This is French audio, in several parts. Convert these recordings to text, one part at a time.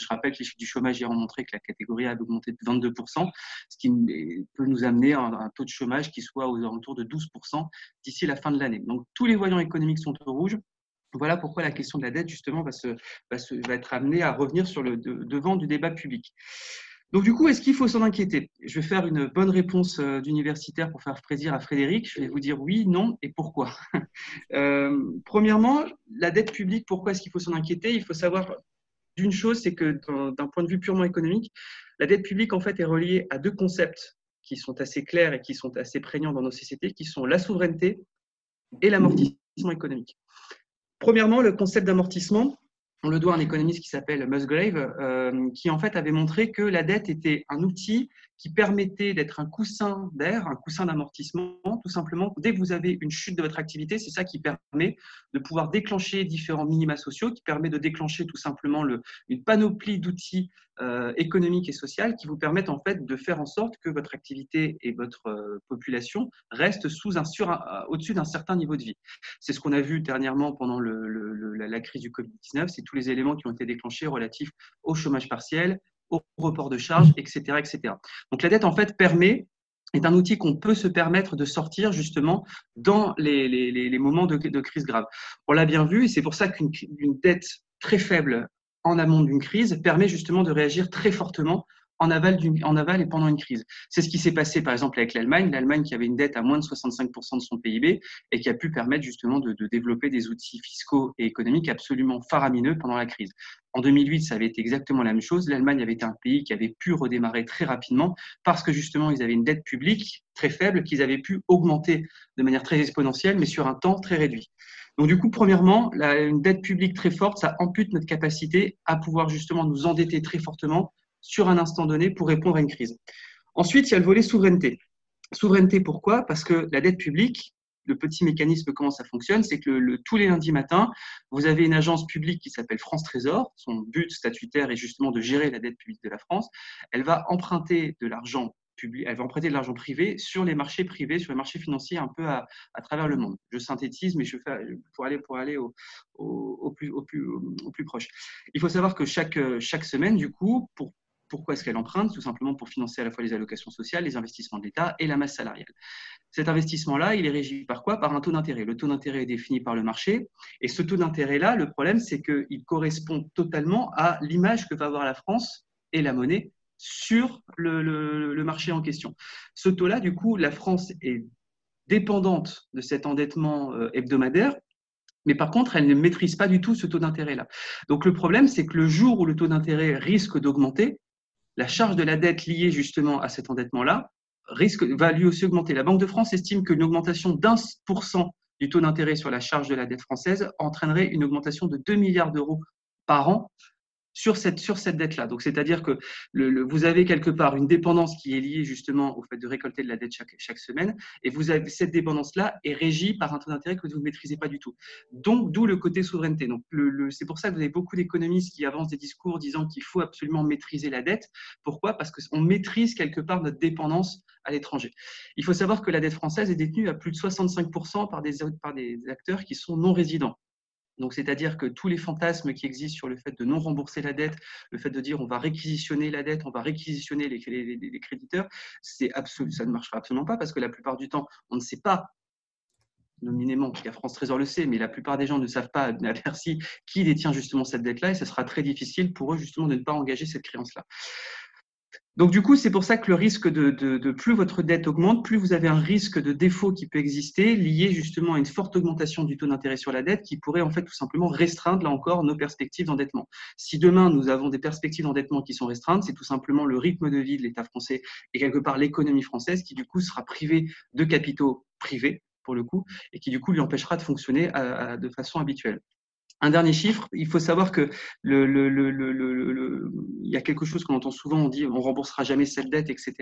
Je rappelle que les chiffres du chômage hier ont montré que la catégorie A augmenté de 22%, ce qui peut nous amener à un taux de chômage qui soit aux alentours de 12% d'ici la fin de l'année. Donc tous les voyants économiques sont au rouge. Voilà pourquoi la question de la dette, justement, va, se, va, va être amenée à revenir sur le devant du débat public. Donc du coup, est-ce qu'il faut s'en inquiéter? Je vais faire une bonne réponse euh, d'universitaire pour faire plaisir à Frédéric. Je vais vous dire oui, non et pourquoi. euh, premièrement, la dette publique, pourquoi est-ce qu'il faut s'en inquiéter? Il faut savoir d'une chose, c'est que d'un point de vue purement économique, la dette publique en fait est reliée à deux concepts qui sont assez clairs et qui sont assez prégnants dans nos sociétés, qui sont la souveraineté et l'amortissement économique. Premièrement, le concept d'amortissement, on le doit à un économiste qui s'appelle Musgrave, euh, qui avait montré que la dette était un outil qui permettait d'être un coussin d'air, un coussin d'amortissement, tout simplement. Dès que vous avez une chute de votre activité, c'est ça qui permet de pouvoir déclencher différents minima sociaux, qui permet de déclencher tout simplement le, une panoplie d'outils euh, économiques et sociaux qui vous permettent en fait de faire en sorte que votre activité et votre euh, population restent sous un sur, euh, au-dessus d'un certain niveau de vie. C'est ce qu'on a vu dernièrement pendant le, la crise du Covid-19, c'est tous les éléments qui ont été déclenchés relatifs au chômage partiel, au report de charges, etc., etc. Donc la dette, en fait, permet est un outil qu'on peut se permettre de sortir justement dans les, moments de, crise grave. On l'a bien vu et c'est pour ça qu'une dette très faible en amont d'une crise permet justement de réagir très fortement en aval, en aval et pendant une crise. C'est ce qui s'est passé par exemple avec l'Allemagne, l'Allemagne qui avait une dette à moins de 65% de son PIB et qui a pu permettre justement de, développer des outils fiscaux et économiques absolument faramineux pendant la crise. En 2008, ça avait été exactement la même chose. L'Allemagne avait un pays qui avait pu redémarrer très rapidement parce que justement, ils avaient une dette publique très faible qu'ils avaient pu augmenter de manière très exponentielle, mais sur un temps très réduit. Donc du coup, premièrement, une dette publique très forte, ça ampute notre capacité à pouvoir justement nous endetter très fortement sur un instant donné pour répondre à une crise. Ensuite, il y a le volet souveraineté. Souveraineté, pourquoi? Parce que la dette publique, le petit mécanisme, comment ça fonctionne, c'est que tous les lundis matins, vous avez une agence publique qui s'appelle France Trésor. Son but statutaire est justement de gérer la dette publique de la France. Elle va emprunter de l'argent public, elle va emprunter de l'argent privé sur les marchés privés, sur les marchés financiers un peu à, travers le monde. Je synthétise, mais je fais pour aller pour aller au, plus proche. Il faut savoir que chaque semaine, du coup, pour pourquoi est-ce qu'elle emprunte? Tout simplement pour financer à la fois les allocations sociales, les investissements de l'État et la masse salariale. Cet investissement-là, il est régi par quoi? Par un taux d'intérêt. Le taux d'intérêt est défini par le marché. Et ce taux d'intérêt-là, le problème, c'est qu'il correspond totalement à l'image que va avoir la France et la monnaie sur le, marché en question. Ce taux-là, du coup, la France est dépendante de cet endettement euh, hebdomadaire mais par contre, elle ne maîtrise pas du tout ce taux d'intérêt-là. Donc le problème, c'est que le jour où le taux d'intérêt risque d'augmenter, la charge de la dette liée justement à cet endettement-là risque, va lui aussi augmenter. La Banque de France estime qu'une augmentation d'un pour cent du taux d'intérêt sur la charge de la dette française entraînerait une augmentation de 2 milliards d'euros par an sur cette, sur cette dette-là. Donc, c'est-à-dire que le, vous avez quelque part une dépendance qui est liée justement au fait de récolter de la dette chaque, chaque semaine, et vous avez cette dépendance-là est régie par un taux d'intérêt que vous ne maîtrisez pas du tout. Donc, d'où le côté souveraineté. Donc, le, c'est pour ça que vous avez beaucoup d'économistes qui avancent des discours disant qu'il faut absolument maîtriser la dette. Pourquoi? Parce qu'on maîtrise quelque part notre dépendance à l'étranger. Il faut savoir que la dette française est détenue à plus de 65% par des, par des acteurs qui sont non résidents. Donc, c'est-à-dire que tous les fantasmes qui existent sur le fait de non rembourser la dette, le fait de dire on va réquisitionner la dette, on va réquisitionner les, créditeurs, c'est absolu, ça ne marchera absolument pas parce que la plupart du temps, on ne sait pas nominément, parce France Trésor le sait, mais la plupart des gens ne savent pas à Bercy qui détient justement cette dette-là et ce sera très difficile pour eux justement de ne pas engager cette créance-là. Donc du coup, c'est pour ça que le risque de, de, plus votre dette augmente, plus vous avez un risque de défaut qui peut exister, lié justement à une forte augmentation du taux d'intérêt sur la dette, qui pourrait en fait tout simplement restreindre là encore nos perspectives d'endettement. Si demain nous avons des perspectives d'endettement qui sont restreintes, c'est tout simplement le rythme de vie de l'État français et quelque part l'économie française qui du coup sera privée de capitaux privés pour le coup et qui du coup lui empêchera de fonctionner à, de façon habituelle. Un dernier chiffre, il faut savoir que le, le, le, le, il y a quelque chose qu'on entend souvent, on dit on remboursera jamais cette dette, etc.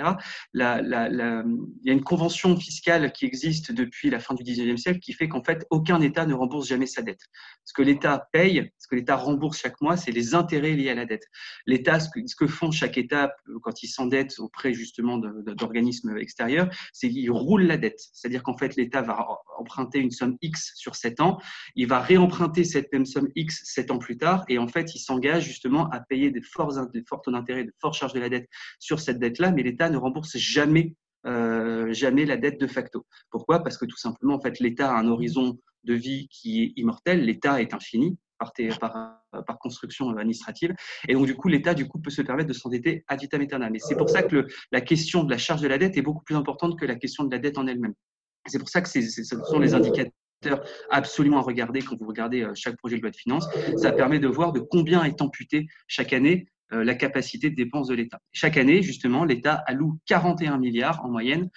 Il y a une convention fiscale qui existe depuis la fin du 19e siècle qui fait qu'en fait aucun État ne rembourse jamais sa dette. Ce que l'État paye, ce que l'État rembourse chaque mois, c'est les intérêts liés à la dette. L'État, ce que, ce que font chaque État euh, quand il s'endette auprès justement d'organismes extérieurs, c'est qu'il roule la dette. C'est-à-dire qu'en fait, l'État va emprunter une somme X sur 7 ans, il va réemprunter cette même somme X 7 ans plus tard, et en fait, il s'engage justement à payer des forts, des taux d'intérêt, de fortes charges de la dette sur cette dette-là, mais l'État ne rembourse jamais euh, jamais la dette de facto. Pourquoi? Parce que tout simplement, en fait, l'État a un horizon de vie qui est immortel, l'État est infini par, par, par, construction administrative, et donc du coup, l'État du coup peut se permettre de s'endetter ad vitam aeternam. Et c'est pour ça que la question de la charge de la dette est beaucoup plus importante que la question de la dette en elle-même. C'est pour ça que ce sont les indicateurs absolument à regarder quand vous regardez euh, chaque projet de loi de finances. Ça permet de voir de combien est amputé chaque année euh, la capacité de dépense de l'État. Chaque année, justement, l'État alloue 41 milliards en moyenne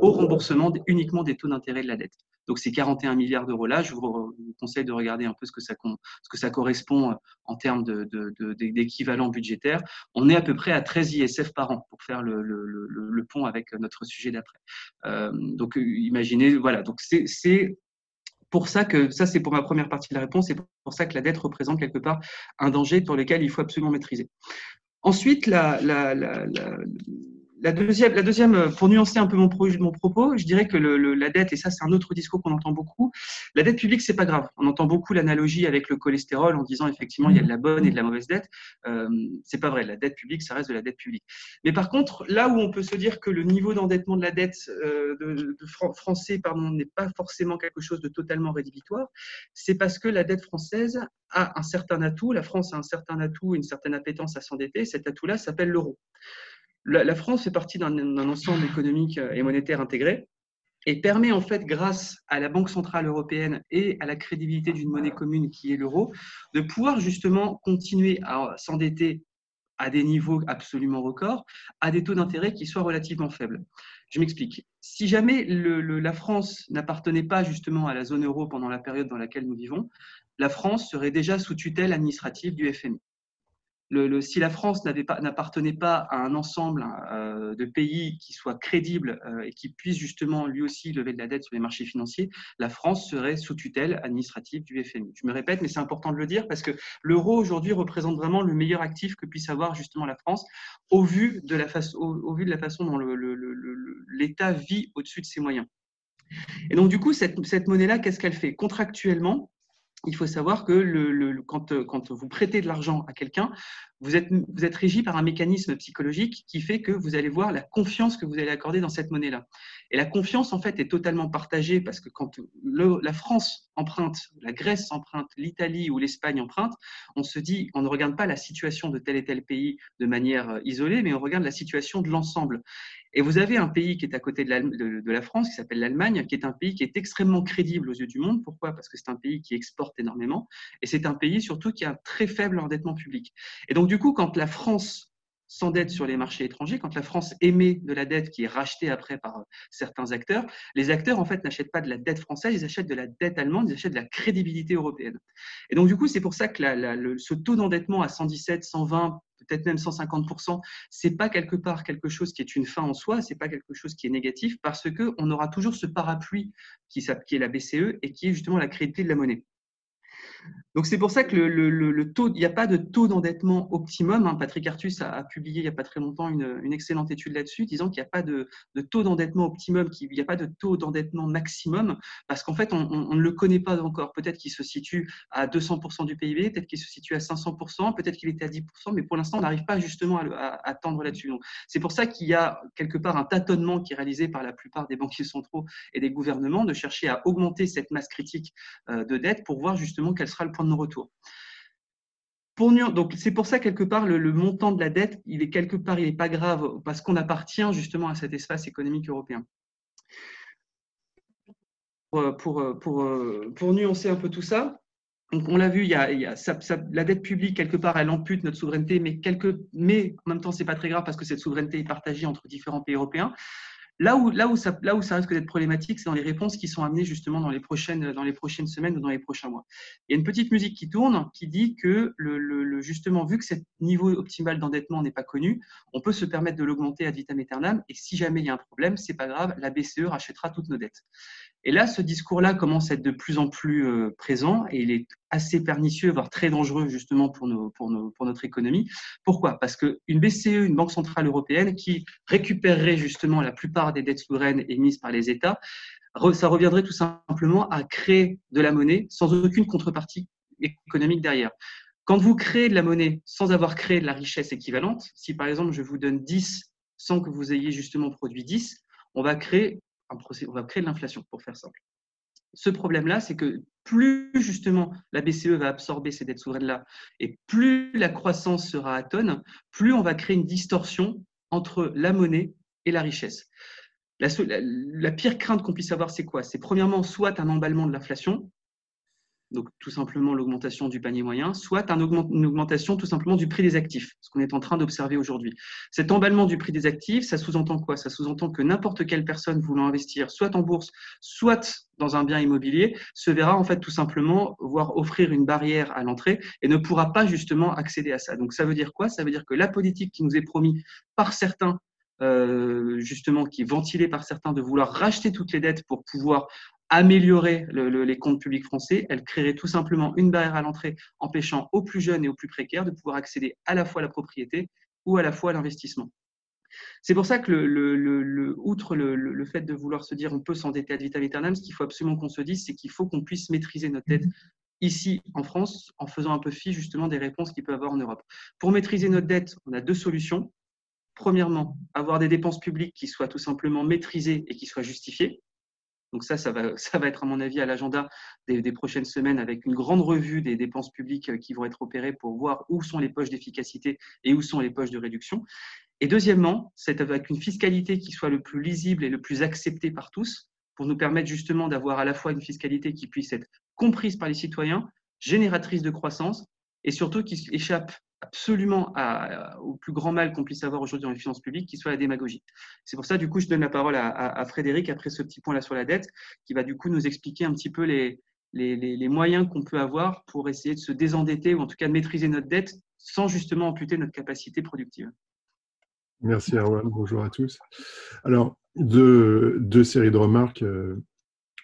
au remboursement uniquement des taux d'intérêt de la dette. Donc ces 41 milliards d'euros-là, je vous conseille de regarder un peu ce que ça, correspond euh, en termes d'équivalent budgétaire. On est à peu près à 13 ISF par an pour faire le, pont avec notre sujet d'après. Euh, donc imaginez, voilà, donc c'est pour ça que, ça c'est pour ma première partie de la réponse, c'est pour ça que la dette représente quelque part un danger pour lequel il faut absolument maîtriser. Ensuite, la, la deuxième, euh, pour nuancer un peu mon, propos, je dirais que la dette, et ça c'est un autre discours qu'on entend beaucoup, la dette publique c'est pas grave. On entend beaucoup l'analogie avec le cholestérol en disant effectivement il y a de la bonne et de la mauvaise dette. Euh, c'est pas vrai. La dette publique, ça reste de la dette publique. Mais par contre, là où on peut se dire que le niveau d'endettement de la dette euh, français, n'est pas forcément quelque chose de totalement rédhibitoire, c'est parce que la dette française a un certain atout. La France a un certain atout, une certaine appétence à s'endetter. Cet atout-là s'appelle l'euro la, France fait partie d'un ensemble économique euh, et monétaire intégré et permet en fait, grâce à la Banque centrale européenne et à la crédibilité d'une monnaie commune qui est l'euro, de pouvoir justement continuer à s'endetter à des niveaux absolument records, à des taux d'intérêt qui soient relativement faibles. Je m'explique. Si jamais la France n'appartenait pas justement à la zone euro pendant la période dans laquelle nous vivons, la France serait déjà sous tutelle administrative du FMI si la France n'appartenait pas, à un ensemble euh, de pays qui soit crédible euh, et qui puisse justement lui aussi lever de la dette sur les marchés financiers, la France serait sous tutelle administrative du FMI. Je me répète, mais c'est important de le dire parce que l'euro aujourd'hui représente vraiment le meilleur actif que puisse avoir justement la France au vu de la, façon dont l'État vit au-dessus de ses moyens. Et donc du coup, cette monnaie-là, qu'est-ce qu'elle fait? Contractuellement, il faut savoir que le, quand, quand, vous prêtez de l'argent à quelqu'un, vous êtes, vous régi par un mécanisme psychologique qui fait que vous allez voir la confiance que vous allez accorder dans cette monnaie-là. Et la confiance, en fait, est totalement partagée parce que quand la France emprunte, la Grèce emprunte, l'Italie ou l'Espagne emprunte, on se dit, on ne regarde pas la situation de tel et tel pays de manière euh, isolée, mais on regarde la situation de l'ensemble. Et vous avez un pays qui est à côté de la, de la France, qui s'appelle l'Allemagne, qui est un pays qui est extrêmement crédible aux yeux du monde. Pourquoi? Parce que c'est un pays qui exporte énormément et c'est un pays surtout qui a un très faible endettement public. Et donc, du coup, quand la France s'endette sur les marchés étrangers, quand la France émet de la dette qui est rachetée après par euh, certains acteurs, les acteurs en fait n'achètent pas de la dette française, ils achètent de la dette allemande, ils achètent de la crédibilité européenne. Et donc du coup, c'est pour ça que ce taux d'endettement à 117, 120, peut-être même 150%, c'est pas quelque part quelque chose qui est une fin en soi, c'est pas quelque chose qui est négatif parce que on aura toujours ce parapluie qui, qui est la BCE et qui est justement la crédibilité de la monnaie. Donc c'est pour ça que le, taux, il n'y a pas de taux d'endettement optimum. Hein. Patrick Artus a, publié il n'y a pas très longtemps une, excellente étude là-dessus, disant qu'il n'y a pas de, taux d'endettement optimum, qu'il n'y a pas de taux d'endettement maximum, parce qu'en fait on, ne le connaît pas encore. Peut-être qu'il se situe à 200% du PIB, peut-être qu'il se situe à 500%, peut-être qu'il était à 10%, mais pour l'instant on n'arrive pas justement à, tendre là-dessus. C'est pour ça qu'il y a quelque part un tâtonnement qui est réalisé par la plupart des banquiers centraux et des gouvernements de chercher à augmenter cette masse critique euh, de dette pour voir justement quelle sera le point de retour. Pour, donc c'est pour ça quelque part le, montant de la dette, il est quelque part il n'est pas grave parce qu'on appartient justement à cet espace économique européen. Pour, pour, pour, nuancer un peu tout ça, donc on l'a vu, il y a la dette publique quelque part elle ampute notre souveraineté, mais, quelque, mais en même temps c'est pas très grave parce que cette souveraineté est partagée entre différents pays européens. Là où, là, où ça, risque d'être problématique, c'est dans les réponses qui sont amenées justement dans les, prochaines, semaines ou dans les prochains mois. Il y a une petite musique qui tourne qui dit que le, justement, vu que ce niveau optimal d'endettement n'est pas connu, on peut se permettre de l'augmenter à vitam aeternam et si jamais il y a un problème, c'est pas grave, la BCE rachètera toutes nos dettes. Et là, ce discours-là commence à être de plus en plus euh, présent et il est assez pernicieux, voire très dangereux justement pour, notre économie. Pourquoi? Parce qu'une BCE, une Banque Centrale Européenne, qui récupérerait justement la plupart des dettes souveraines émises par les États, ça reviendrait tout simplement à créer de la monnaie sans aucune contrepartie économique derrière. Quand vous créez de la monnaie sans avoir créé de la richesse équivalente, si par exemple je vous donne 10 sans que vous ayez justement produit 10, on va créer, on va créer de l'inflation, pour faire simple. Ce problème-là, c'est que plus justement la BCE va absorber ces dettes souveraines-là et plus la croissance sera à tonne, plus on va créer une distorsion entre la monnaie et la richesse. La pire crainte qu'on puisse avoir, c'est quoi? C'est premièrement soit un emballement de l'inflation, donc tout simplement l'augmentation du panier moyen, soit une augmentation tout simplement du prix des actifs, ce qu'on est en train d'observer aujourd'hui. Cet emballement du prix des actifs, ça sous-entend quoi? Ça sous-entend que n'importe quelle personne voulant investir, soit en bourse, soit dans un bien immobilier, se verra en fait tout simplement voir offrir une barrière à l'entrée et ne pourra pas justement accéder à ça. Donc ça veut dire quoi? Ça veut dire que la politique qui nous est promise par certains euh, justement qui est ventilée par certains de vouloir racheter toutes les dettes pour pouvoir améliorer les comptes publics français, elle créerait tout simplement une barrière à l'entrée, empêchant aux plus jeunes et aux plus précaires de pouvoir accéder à la fois à la propriété ou à la fois à l'investissement. C'est pour ça que, le, outre le, fait de vouloir se dire on peut s'endetter ad vitam aeternam, ce qu'il faut absolument qu'on se dise, c'est qu'il faut qu'on puisse maîtriser notre dette ici en France en faisant un peu fi justement des réponses qu'il peut avoir en Europe. Pour maîtriser notre dette, on a deux solutions. Premièrement, avoir des dépenses publiques qui soient tout simplement maîtrisées et qui soient justifiées. Donc ça, ça va, être à mon avis à l'agenda des, prochaines semaines avec une grande revue des dépenses publiques euh, qui vont être opérées pour voir où sont les poches d'efficacité et où sont les poches de réduction. Et deuxièmement, c'est avec une fiscalité qui soit le plus lisible et le plus acceptée par tous pour nous permettre justement d'avoir à la fois une fiscalité qui puisse être comprise par les citoyens, génératrice de croissance et surtout qui échappe absolument au plus grand mal qu'on puisse avoir aujourd'hui dans les finances publiques, qui soit la démagogie. C'est pour ça, du coup, je donne la parole à, Frédéric après ce petit point-là sur la dette, qui va du coup nous expliquer un petit peu les, moyens qu'on peut avoir pour essayer de se désendetter ou en tout cas de maîtriser notre dette sans justement amputer notre capacité productive. Merci Erwan, bonjour à tous. Alors, deux, deux séries de remarques.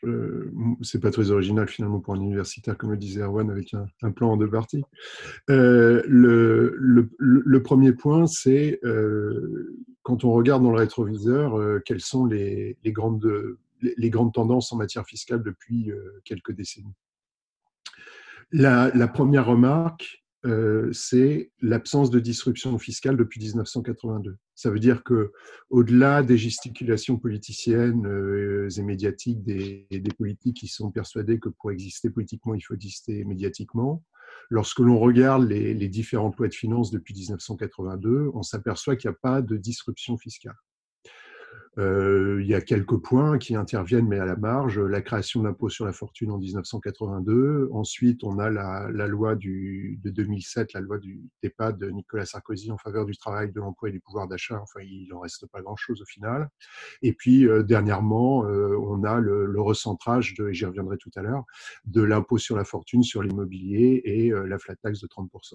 Euh, c'est pas très original finalement pour un universitaire, comme le disait Erwan, avec un, plan en deux parties. Euh, le, premier point, c'est euh, quand on regarde dans le rétroviseur, quelles sont les, grandes, tendances en matière fiscale depuis quelques décennies. La première remarque, euh, c'est l'absence de disruption fiscale depuis 1982. Ça veut dire que, au-delà des gesticulations politiciennes euh, et médiatiques des, des, politiques qui sont persuadés que pour exister politiquement, il faut exister médiatiquement, lorsque l'on regarde les, les différentes lois de finances depuis 1982, on s'aperçoit qu'il n'y a pas de disruption fiscale. Euh, il y a quelques points qui interviennent, mais à la marge. La création de l'impôt sur la fortune en 1982. Ensuite, on a la, la loi du, de 2007, la loi du DEPA de Nicolas Sarkozy en faveur du travail, de l'emploi et du pouvoir d'achat. Enfin, il n'en reste pas grand-chose au final. Et puis, euh, dernièrement, euh, on a le, le recentrage, de, et j'y reviendrai tout à l'heure, de l'impôt sur la fortune sur l'immobilier et la flat tax de 30%.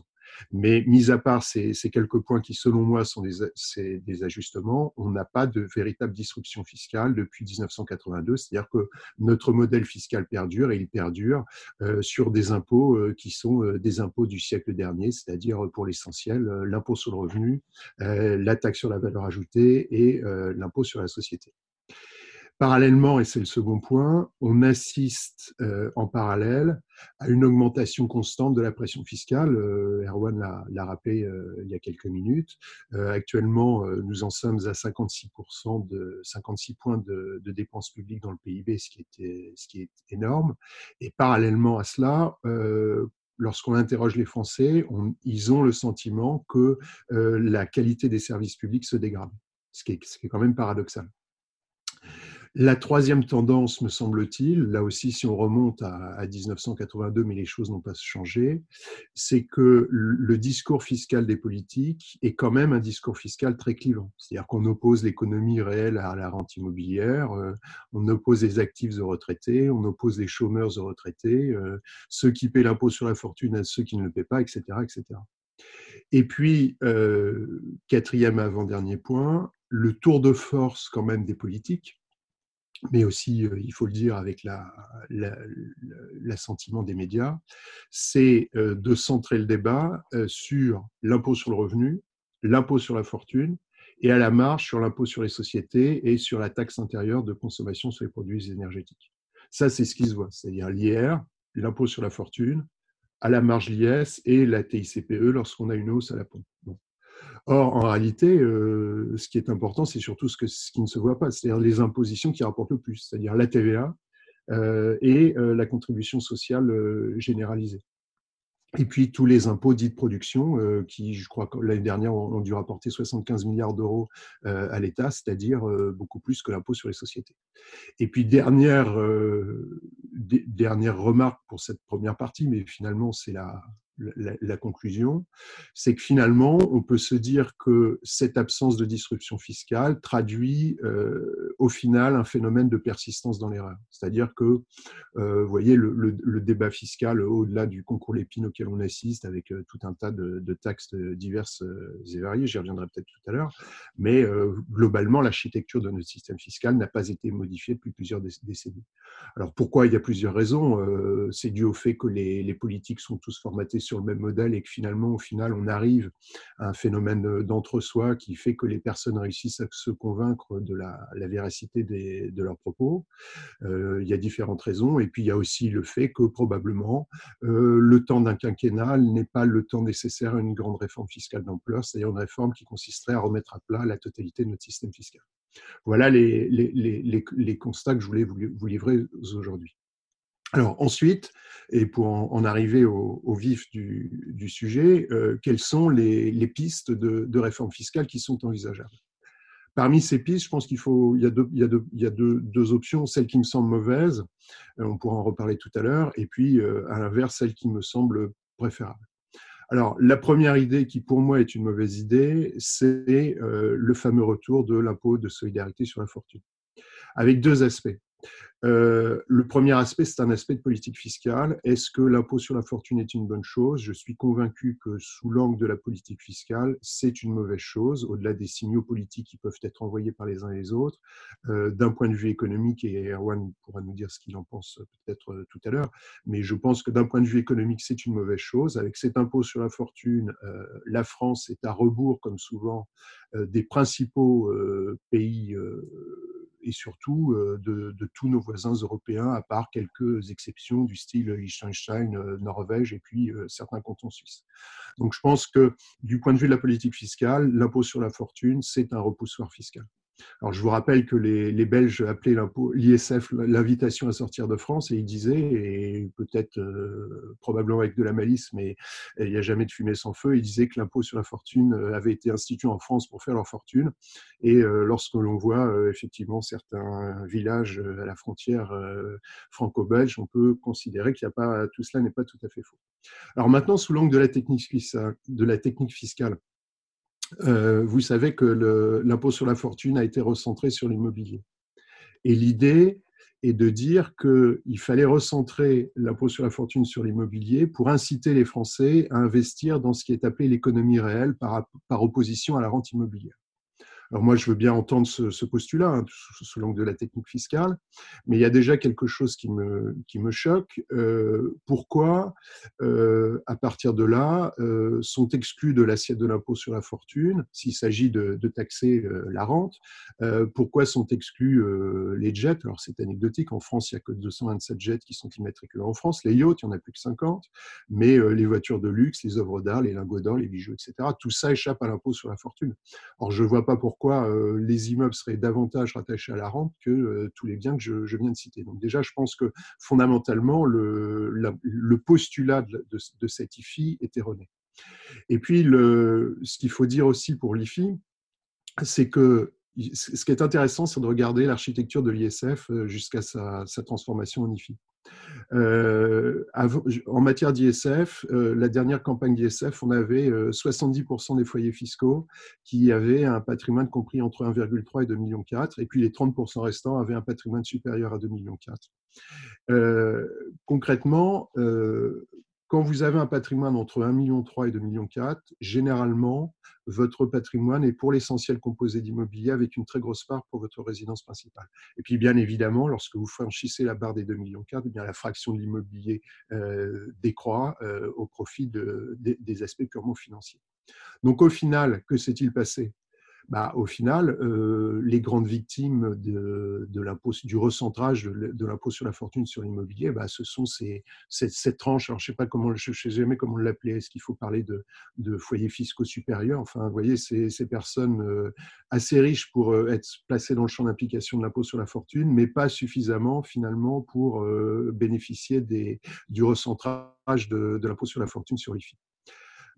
Mais mis à part ces, ces quelques points qui, selon moi, sont des, des ajustements, on n'a pas de véritable disruption fiscale depuis 1982, c'est-à-dire que notre modèle fiscal perdure et il perdure euh, sur des impôts euh, qui sont euh, des impôts du siècle dernier, c'est-à-dire pour l'essentiel l'impôt sur le revenu, la taxe sur la valeur ajoutée et l'impôt sur la société. Parallèlement, et c'est le second point, on assiste euh, en parallèle à une augmentation constante de la pression fiscale. Euh, Erwan l'a rappelé euh, il y a quelques minutes. actuellement, nous en sommes à 56%, de, 56 points de, de, dépenses publiques dans le PIB, ce qui, est, ce est énorme. Et parallèlement à cela, lorsqu'on interroge les Français, on, ils ont le sentiment que la qualité des services publics se dégrade, ce qui ce qui est quand même paradoxal. La troisième tendance, me semble-t-il, là aussi si on remonte à, 1982, mais les choses n'ont pas changé, c'est que le discours fiscal des politiques est quand même un discours fiscal très clivant. C'est-à-dire qu'on oppose l'économie réelle à la rente immobilière, euh, on oppose les actifs aux retraités, on oppose les chômeurs aux retraités, euh, ceux qui paient l'impôt sur la fortune à ceux qui ne le paient pas, etc. etc. Et puis, euh, quatrième avant-dernier point, le tour de force quand même des politiques mais aussi, il faut le dire, avec l'assentiment des médias, c'est de centrer le débat sur l'impôt sur le revenu, l'impôt sur la fortune et à la marge sur l'impôt sur les sociétés et sur la taxe intérieure de consommation sur les produits énergétiques. Ça, c'est ce qui se voit, c'est-à-dire l'IR, l'impôt sur la fortune, à la marge l'IS et la TICPE lorsqu'on a une hausse à la pompe. Or, en réalité, euh, ce qui est important, c'est surtout ce, que, ce qui ne se voit pas, c'est-à-dire les impositions qui rapportent le plus, c'est-à-dire la TVA euh, et euh, la contribution sociale généralisée. Et puis tous les impôts dits de production, qui, je crois, l'année dernière, ont, dû rapporter 75 milliards d'euros à l'État, c'est-à-dire beaucoup plus que l'impôt sur les sociétés. Et puis dernière, dernière remarque pour cette première partie, mais finalement c'est la, conclusion, c'est que finalement, on peut se dire que cette absence de disruption fiscale traduit euh, au final un phénomène de persistance dans l'erreur. C'est-à-dire que, euh, vous voyez, le, débat fiscal, au-delà du concours Lépine auquel on assiste, avec euh, tout un tas de, taxes diverses et variées, j'y reviendrai peut-être tout à l'heure, mais globalement, l'architecture de notre système fiscal n'a pas été modifiée depuis plusieurs décennies. Alors pourquoi Il y a plusieurs raisons. c'est dû au fait que les, politiques sont tous formatés sur le même modèle et que finalement, au final, on arrive à un phénomène d'entre-soi qui fait que les personnes réussissent à se convaincre de la, véracité de leurs propos. Euh, il y a différentes raisons. Et puis, il y a aussi le fait que probablement, euh, le temps d'un quinquennat n'est pas le temps nécessaire à une grande réforme fiscale d'ampleur, c'est-à-dire une réforme qui consisterait à remettre à plat la totalité de notre système fiscal. Voilà les, constats que je voulais vous livrer aujourd'hui. Alors ensuite, et pour en, arriver au, vif du, sujet, euh, quelles sont les, pistes de, réforme fiscale qui sont envisageables? Parmi ces pistes, je pense qu'il faut, y a deux, options, celle qui me semble mauvaise, euh, on pourra en reparler tout à l'heure, et puis euh, à l'inverse, celle qui me semble préférable. Alors, la première idée qui pour moi est une mauvaise idée, c'est le fameux retour de l'impôt de solidarité sur la fortune, avec deux aspects. Euh, le premier aspect, c'est un aspect de politique fiscale. Est-ce que l'impôt sur la fortune est une bonne chose? Je suis convaincu que sous l'angle de la politique fiscale, c'est une mauvaise chose, au-delà des signaux politiques qui peuvent être envoyés par les uns et les autres. Euh, d'un point de vue économique, et Erwan pourra nous dire ce qu'il en pense peut-être euh, tout à l'heure, mais je pense que d'un point de vue économique, c'est une mauvaise chose. Avec cet impôt sur la fortune, la France est à rebours, comme souvent, des principaux pays et surtout de, tous nos voisins européens, à part quelques exceptions du style Liechtenstein, Norvège et puis certains cantons suisses. Donc je pense que du point de vue de la politique fiscale, l'impôt sur la fortune, c'est un repoussoir fiscal. Alors, je vous rappelle que les, Belges appelaient l'ISF l'invitation à sortir de France et ils disaient, et peut-être euh, probablement avec de la malice, mais il n'y a jamais de fumée sans feu, ils disaient que l'impôt sur la fortune euh, avait été institué en France pour faire leur fortune. Et euh, lorsque l'on voit effectivement certains villages à la frontière franco-belge, on peut considérer qu'il a pas tout cela n'est pas tout à fait faux. Alors maintenant, sous l'angle de la technique fiscale, euh, vous savez que l'impôt sur la fortune a été recentré sur l'immobilier. Et l'idée est de dire qu'il fallait recentrer l'impôt sur la fortune sur l'immobilier pour inciter les Français à investir dans ce qui est appelé l'économie réelle par opposition à la rente immobilière. Alors moi, je veux bien entendre ce, postulat hein, sous, l'angle de la technique fiscale, mais il y a déjà quelque chose qui me, choque. Euh, pourquoi, euh, à partir de là, euh, sont exclus de l'assiette de l'impôt sur la fortune, s'il s'agit de, taxer la rente Pourquoi sont exclus les jets? Alors c'est anecdotique, en France, il n'y a que 227 jets qui sont immatriculés en France. Les yachts, il n'y en a plus que 50, mais les voitures de luxe, les œuvres d'art, les lingots d'or, les bijoux, etc., tout ça échappe à l'impôt sur la fortune. Or, je ne vois pas pourquoi pourquoi euh, les immeubles seraient davantage rattachés à la rente que euh, tous les biens que je, viens de citer. Donc déjà, je pense que fondamentalement, le, postulat de, cette IFI est erroné. Et puis, ce qu'il faut dire aussi pour l'IFI, c'est que ce qui est intéressant, c'est de regarder l'architecture de l'ISF euh, jusqu'à sa, transformation en IFI. Euh, en matière d'ISF, euh, la dernière campagne d'ISF, on avait 70% des foyers fiscaux qui avaient un patrimoine compris entre 1,3 et 2,4 millions, et puis les 30% restants avaient un patrimoine supérieur à 2,4 millions. concrètement, quand vous avez un patrimoine entre 1,3 million et 2,4 millions, généralement, votre patrimoine est pour l'essentiel composé d'immobilier avec une très grosse part pour votre résidence principale. Et puis, bien évidemment, lorsque vous franchissez la barre des 2,4 millions, eh la fraction de l'immobilier euh, décroît euh, au profit des aspects purement financiers. Donc, au final, que s'est-il passé? Bah, au final, euh, les grandes victimes de, du recentrage de, l'impôt sur la fortune sur l'immobilier, bah, ce sont ces, cette, tranche. Alors, je ne sais pas comment, je sais jamais comment l'appeler. Est-ce qu'il faut parler de, de, foyers fiscaux supérieurs? Enfin, vous voyez, ces, ces personnes euh, assez riches pour euh, être placées dans le champ d'application de l'impôt sur la fortune, mais pas suffisamment finalement pour bénéficier des, du recentrage de, l'impôt sur la fortune sur l'IFI.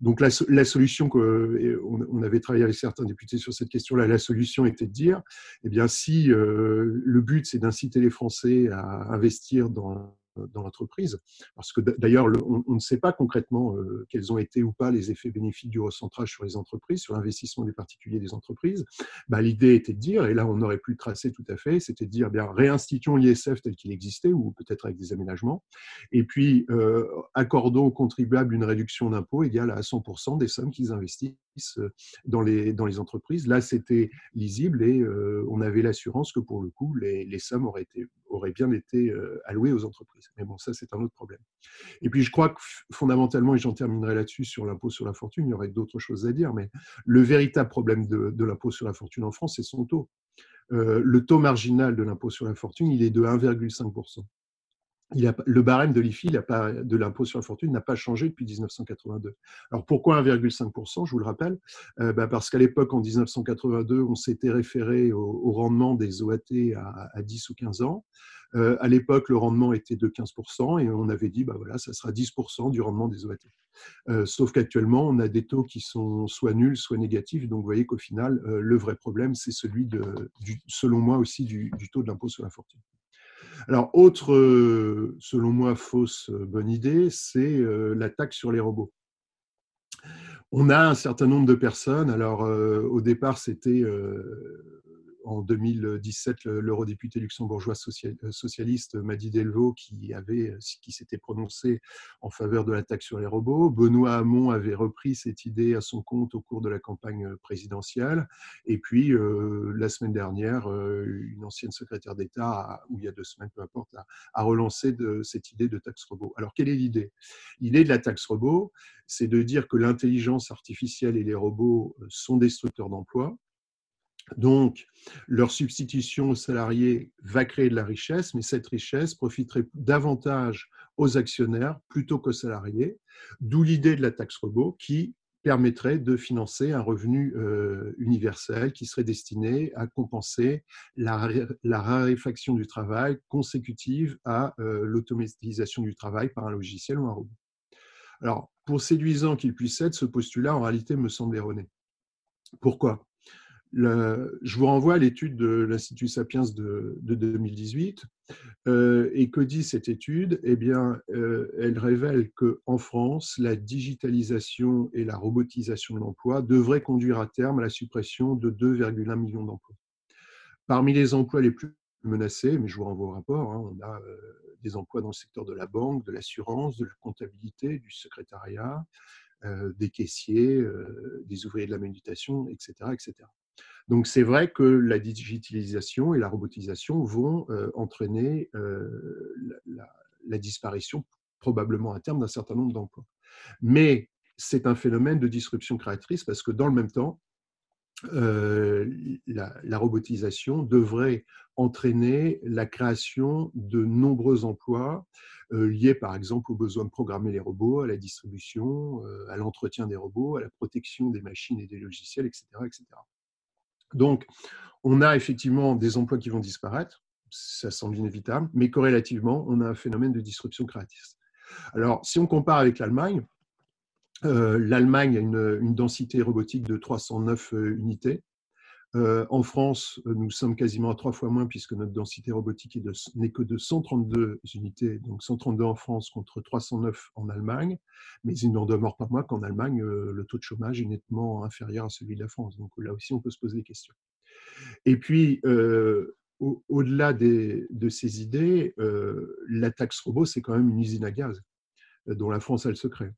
Donc la, solution que on avait travaillé avec certains députés sur cette question-là, la solution était de dire, eh bien si euh, le but c'est d'inciter les Français à investir dans dans l'entreprise. Parce que d'ailleurs, on, ne sait pas concrètement euh, quels ont été ou pas les effets bénéfiques du recentrage sur les entreprises, sur l'investissement des particuliers des entreprises. Bah, L'idée était de dire, et là on aurait pu le tracer tout à fait, c'était de dire, bien, réinstituons l'ISF tel qu'il existait, ou peut-être avec des aménagements, et puis euh, accordons aux contribuables une réduction d'impôt égale à 100% des sommes qu'ils investissent euh, dans les, entreprises. Là, c'était lisible et on avait l'assurance que pour le coup, les sommes auraient, été, auraient bien été allouées aux entreprises. Mais bon, ça, c'est un autre problème. Et puis, je crois que fondamentalement, et j'en terminerai là-dessus sur l'impôt sur la fortune, il y aurait d'autres choses à dire, mais le véritable problème de, l'impôt sur la fortune en France, c'est son taux. Euh, le taux marginal de l'impôt sur la fortune, il est de 1,5% le barème de l'IFI, de l'impôt sur la fortune, n'a pas changé depuis 1982. Alors pourquoi 1,5% Je vous le rappelle, euh, bah, parce qu'à l'époque, en 1982, on s'était référé au, rendement des OAT à, 10 ou 15 ans. Euh, à l'époque, le rendement était de 15% et on avait dit, bah voilà, ça sera 10% du rendement des OAT. Euh, sauf qu'actuellement, on a des taux qui sont soit nuls, soit négatifs. Donc, vous voyez qu'au final, le vrai problème, c'est celui, de, selon moi aussi, du taux de l'impôt sur la fortune. Alors, autre, euh, selon moi, fausse euh, bonne idée, c'est euh, la taxe sur les robots. On a un certain nombre de personnes. Alors, au départ, c'était en 2017 l'eurodéputé luxembourgeois euh, socialiste Madi Delvaux qui, avait, qui s'était prononcé en faveur de la taxe sur les robots. Benoît Hamon avait repris cette idée à son compte au cours de la campagne présidentielle. Et puis, euh, la semaine dernière, euh, une ancienne secrétaire d'État, ou il y a deux semaines, peu importe, a, relancé cette idée de taxe robot. Alors, quelle est l'idée? L'idée de la taxe robot, c'est de dire que l'intelligence artificielle et les robots sont destructeurs d'emplois donc, leur substitution aux salariés va créer de la richesse, mais cette richesse profiterait davantage aux actionnaires plutôt qu'aux salariés, d'où l'idée de la taxe robot qui permettrait de financer un revenu euh, universel qui serait destiné à compenser la, raréfaction du travail consécutive à euh, l'automatisation du travail par un logiciel ou un robot. Alors, pour séduisant qu'il puisse être, ce postulat en réalité me semble erroné. Pourquoi? Je vous renvoie à l'étude de l'Institut Sapiens de, 2018. Euh, et que dit cette étude? Eh bien, euh, elle révèle qu'en France, la digitalisation et la robotisation de l'emploi devraient conduire à terme à la suppression de 2,1 millions d'emplois. Parmi les emplois les plus menacés, mais je vous renvoie au rapport, hein, on a euh, des emplois dans le secteur de la banque, de l'assurance, de la comptabilité, du secrétariat, des caissiers, des ouvriers de la méditation, etc. etc. Donc c'est vrai que la digitalisation et la robotisation vont euh, entraîner euh, la, disparition probablement à terme d'un certain nombre d'emplois. Mais c'est un phénomène de disruption créatrice parce que dans le même temps, euh, la, robotisation devrait entraîner la création de nombreux emplois liés par exemple aux besoins de programmer les robots, à la distribution, à l'entretien des robots, à la protection des machines et des logiciels, etc. etc. Donc, on a effectivement des emplois qui vont disparaître, ça semble inévitable, mais corrélativement, on a un phénomène de disruption créative. Alors, si on compare avec l'Allemagne, euh, l'Allemagne a une, densité robotique de 309 euh, unités. Euh, en France, nous sommes quasiment à trois fois moins puisque notre densité robotique n'est que de 132 unités, donc 132 en France contre 309 en Allemagne. Mais il n'en demeure pas moins qu'en Allemagne, euh, le taux de chômage est nettement inférieur à celui de la France. Donc là aussi, on peut se poser des questions. Et puis, euh, au-delà de ces idées, la taxe robot, c'est quand même une usine à gaz. dont la France a le secret.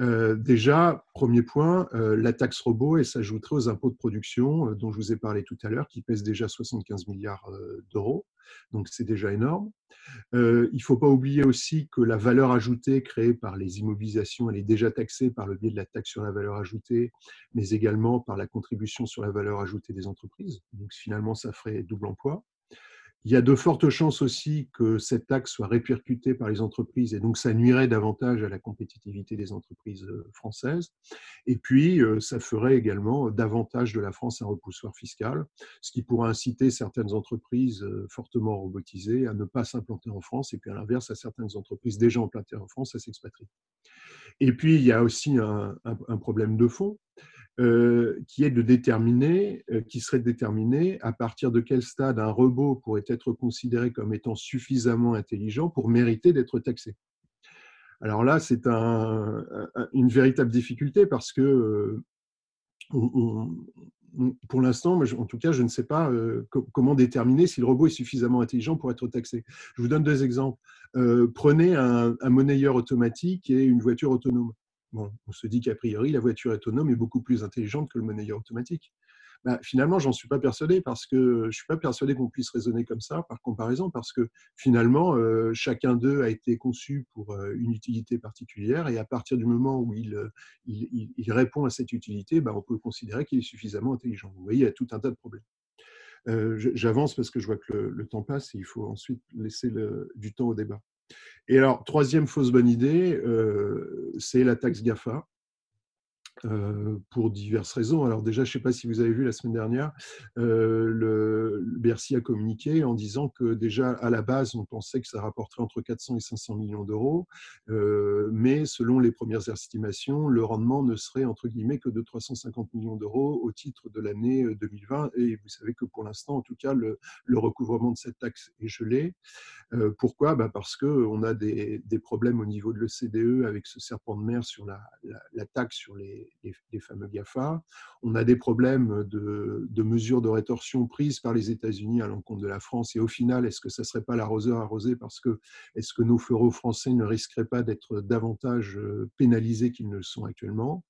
Euh, déjà, premier point, euh, la taxe robot, elle s'ajouterait aux impôts de production euh, dont je vous ai parlé tout à l'heure, qui pèsent déjà 75 milliards d'euros. Donc, c'est déjà énorme. il ne faut pas oublier aussi que la valeur ajoutée créée par les immobilisations, elle est déjà taxée par le biais de la taxe sur la valeur ajoutée, mais également par la contribution sur la valeur ajoutée des entreprises. Donc, finalement, ça ferait double emploi. Il y a de fortes chances aussi que cette taxe soit répercutée par les entreprises et donc ça nuirait davantage à la compétitivité des entreprises euh, françaises. Et puis, euh, ça ferait également davantage de la France un repoussoir fiscal, ce qui pourrait inciter certaines entreprises euh, fortement robotisées à ne pas s'implanter en France et puis à l'inverse à certaines entreprises déjà implantées en France à s'expatrier. Et puis, il y a aussi un problème de fond, euh, qui est de déterminer, euh, qui serait de déterminer à partir de quel stade un robot pourrait être considéré comme étant suffisamment intelligent pour mériter d'être taxé. Alors là, c'est un, une véritable difficulté parce que euh, pour l'instant, en tout cas, je ne sais pas comment déterminer si le robot est suffisamment intelligent pour être taxé. Je vous donne deux exemples. prenez un monnayeur automatique et une voiture autonome on se dit qu'a priori, la voiture autonome est beaucoup plus intelligente que le monnayeur automatique. Bah, finalement, j'en suis pas persuadé parce que je suis pas persuadé qu'on puisse raisonner comme ça par comparaison parce que finalement, euh, chacun d'eux a été conçu pour euh, une utilité particulière et à partir du moment où il, euh, répond à cette utilité, bah, on peut considérer qu'il est suffisamment intelligent. Vous voyez, il y a tout un tas de problèmes. J'avance parce que je vois que le, temps passe et il faut ensuite laisser du temps au débat. Et alors, troisième fausse bonne idée, euh, c'est la taxe GAFA. Euh, pour diverses raisons. Alors déjà, je ne sais pas si vous avez vu la semaine dernière, euh, le, Bercy a communiqué en disant que déjà à la base, on pensait que ça rapporterait entre 400 et 500 millions d'euros, euh, mais selon les premières estimations, le rendement ne serait entre guillemets que de 350 millions d'euros au titre de l'année 2020. Et vous savez que pour l'instant, en tout cas, le, recouvrement de cette taxe est gelé. pourquoi? Bah Parce qu'on a des, problèmes au niveau de l'ECDE avec ce serpent de mer sur la taxe sur les les, fameux GAFA. On a des problèmes de, mesures de rétorsion prises par les États-Unis à l'encontre de la France. Et au final, est-ce que ça ne serait pas l'arroseur arrosé parce que est-ce que nos fleureaux français ne risqueraient pas d'être davantage euh, pénalisés qu'ils ne le sont actuellement?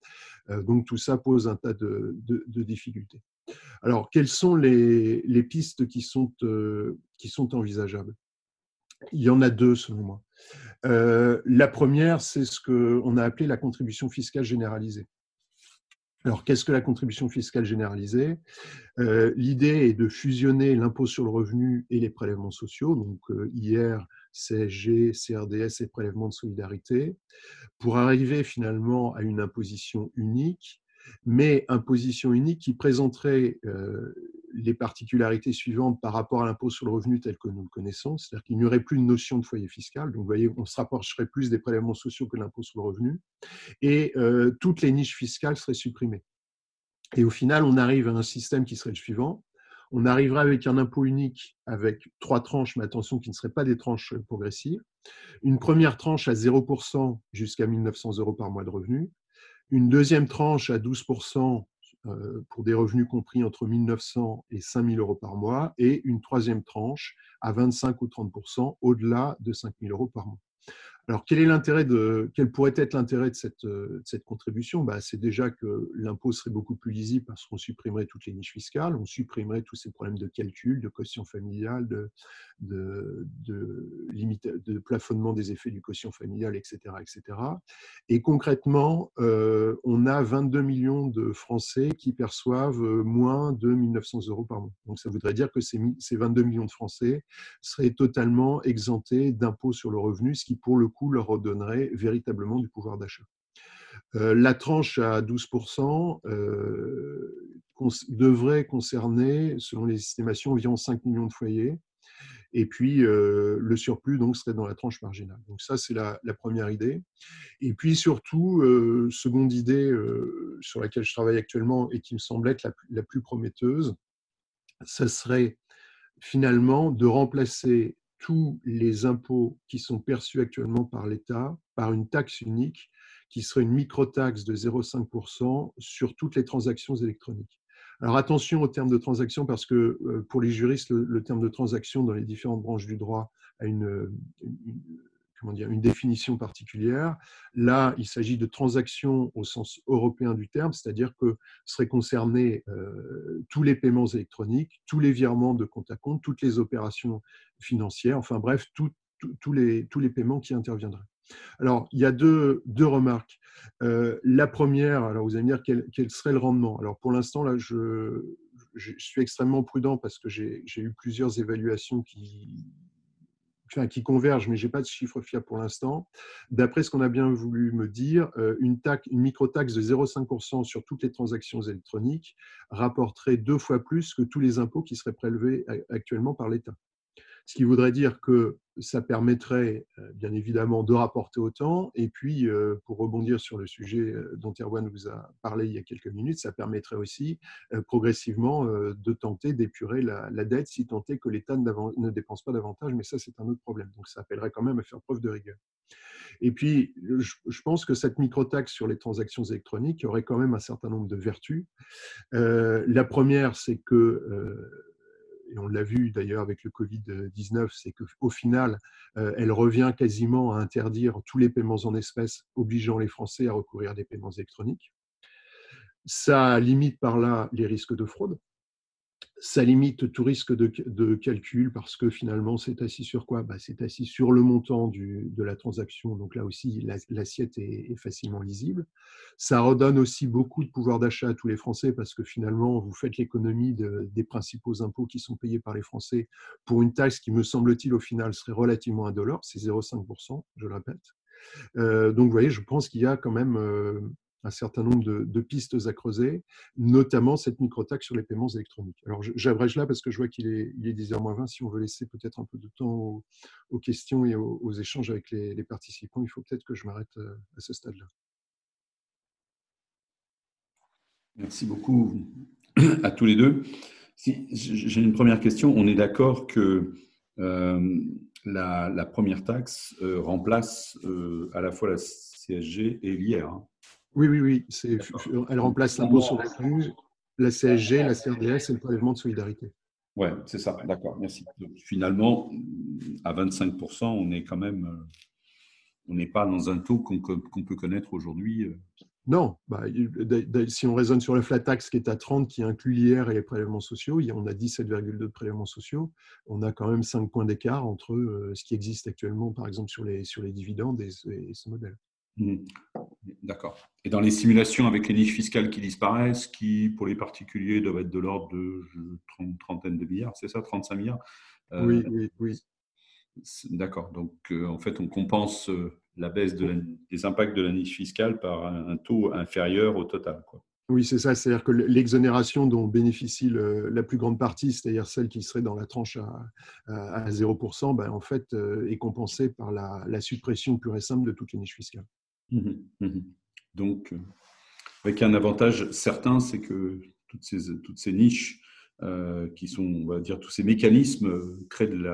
Euh, Donc tout ça pose un tas de, difficultés. Alors, quelles sont les, pistes qui sont, euh, qui sont envisageables? Il y en a deux, selon moi. la première, c'est ce qu'on a appelé la contribution fiscale généralisée. Alors, qu'est-ce que la contribution fiscale généralisée? Euh, L'idée est de fusionner l'impôt sur le revenu et les prélèvements sociaux, donc euh, IR, CSG, CRDS et prélèvements de solidarité, pour arriver finalement à une imposition unique, mais imposition unique qui présenterait euh, les particularités suivantes par rapport à l'impôt sur le revenu tel que nous le connaissons, c'est-à-dire qu'il n'y aurait plus de notion de foyer fiscal, donc vous voyez, on se rapprocherait plus des prélèvements sociaux que l'impôt sur le revenu, et euh, toutes les niches fiscales seraient supprimées. Et au final, on arrive à un système qui serait le suivant. On arriverait avec un impôt unique avec trois tranches, mais attention, qui ne seraient pas des tranches progressives. Une première tranche à 0% jusqu'à 1900 euros par mois de revenus. Une deuxième tranche à 12% euh, pour des revenus compris entre 1900 et 5000 euros par mois, et une troisième tranche à 25 ou 30% au-delà de 5000 euros par mois. Alors, quel, est l'intérêt de, quel pourrait être l'intérêt de cette, de cette contribution? Bah, C'est déjà que l'impôt serait beaucoup plus lisible parce qu'on supprimerait toutes les niches fiscales, on supprimerait tous ces problèmes de calcul, de quotient familial, de, de, de, plafonnement des effets du quotient familial, etc. etc. Et concrètement, euh, on a 22 millions de Français qui perçoivent moins de 1900 euros par mois. Donc, ça voudrait dire que ces, ces 22 millions de Français seraient totalement exemptés d'impôt sur le revenu, ce qui, pour le leur redonnerait véritablement du pouvoir d'achat. Euh, la tranche à 12% euh, devrait concerner, selon les estimations, environ 5 millions de foyers. Et puis, euh, le surplus donc, serait dans la tranche marginale. Donc ça, c'est la, première idée. Et puis, surtout, seconde idée sur laquelle je travaille actuellement et qui me semble être la, la plus prometteuse, ce serait finalement de remplacer tous les impôts qui sont perçus actuellement par l'État par une taxe unique qui serait une micro-taxe de 0,5% sur toutes les transactions électroniques. Alors attention au terme de transaction parce que euh, pour les juristes, le, terme de transaction dans les différentes branches du droit a une, une définition particulière. Là, il s'agit de transactions au sens européen du terme, c'est-à-dire que seraient concernés tous les paiements électroniques, tous les virements de compte à compte, toutes les opérations financières, enfin bref, tous, les, tous les paiements qui interviendraient. Alors, il y a deux, deux remarques. la première, alors vous allez me dire quel, quel serait le rendement. Alors, pour l'instant, là, je, je, suis extrêmement prudent parce que j'ai eu plusieurs évaluations qui, qui convergent, mais je n'ai pas de chiffre fiable pour l'instant. D'après ce qu'on a bien voulu me dire, euh, une, taxe, une micro-taxe de 0,5% sur toutes les transactions électroniques rapporterait deux fois plus que tous les impôts qui seraient prélevés actuellement par l'État. Ce qui voudrait dire que ça permettrait euh, bien évidemment de rapporter autant. Et puis, euh, pour rebondir sur le sujet euh, dont Erwan vous a parlé il y a quelques minutes, ça permettrait aussi progressivement de tenter d'épurer la, dette si tant est que l'État ne dépense pas davantage. Mais ça, c'est un autre problème. Donc, ça appellerait quand même à faire preuve de rigueur. Et puis, je pense que cette microtaxe sur les transactions électroniques aurait quand même un certain nombre de vertus. la première, c'est que on l'a vu d'ailleurs avec le Covid-19, c'est qu'au final, euh, elle revient quasiment à interdire tous les paiements en espèces, obligeant les Français à recourir à des paiements électroniques. Ça limite par là les risques de fraude, ça limite tout risque de, calcul parce que finalement, c'est assis sur quoi? Bah, C'est assis sur le montant de la transaction. Donc là aussi, l'assiette est, facilement lisible. Ça redonne aussi beaucoup de pouvoir d'achat à tous les Français parce que finalement, vous faites l'économie des principaux impôts qui sont payés par les Français pour une taxe qui, me semble-t-il, au final serait relativement indolore. C'est 0,5%, je le répète. Euh, donc, vous voyez, je pense qu'il y a quand même euh, un certain nombre de, pistes à creuser, notamment cette microtaxe sur les paiements électroniques. Alors, j'abrège là parce que je vois qu'il est, il est 10h20. Si on veut laisser peut-être un peu de temps aux, questions et aux, échanges avec les, participants, il faut peut-être que je m'arrête euh, à ce stade-là. Merci beaucoup à tous les deux. J'ai une première question. On est d'accord que euh, la, première taxe euh, remplace à la fois la CSG et l'IR. Hein. Oui, oui, oui. Elle remplace l'impôt sur la revenu, la CSG, la CRDS et le prélèvement de solidarité. Oui, c'est ça, d'accord, merci. finalement, à 25%, on est quand même, euh, on n'est pas dans un taux qu'on peut connaître aujourd'hui. Euh. Non, bah, si on raisonne sur le flat tax qui est à 30, qui inclut l'IR et les prélèvements sociaux, on a 17,2 de prélèvements sociaux, on a quand même 5 points d'écart entre euh, ce qui existe actuellement, par exemple, sur les, sur les dividendes et ce modèle. Mmh. D'accord. Et dans les simulations avec les niches fiscales qui disparaissent, qui pour les particuliers doivent être de l'ordre de une trentaine de milliards, c'est ça, 35 milliards euh, Oui, oui, oui. D'accord. Donc euh, en fait, on compense euh, la baisse des impacts de la niche fiscale par un, taux inférieur au total. Quoi. Oui, c'est ça. C'est-à-dire que l'exonération dont bénéficie la plus grande partie, c'est-à-dire celle qui serait dans la tranche à, 0%, ben, en fait, est compensée par la, la suppression pure et simple de toutes les niches fiscales. Mmh mmh Donc, euh, avec un avantage certain, c'est que toutes ces, toutes ces niches euh, qui sont, on va dire, tous ces mécanismes euh, créent de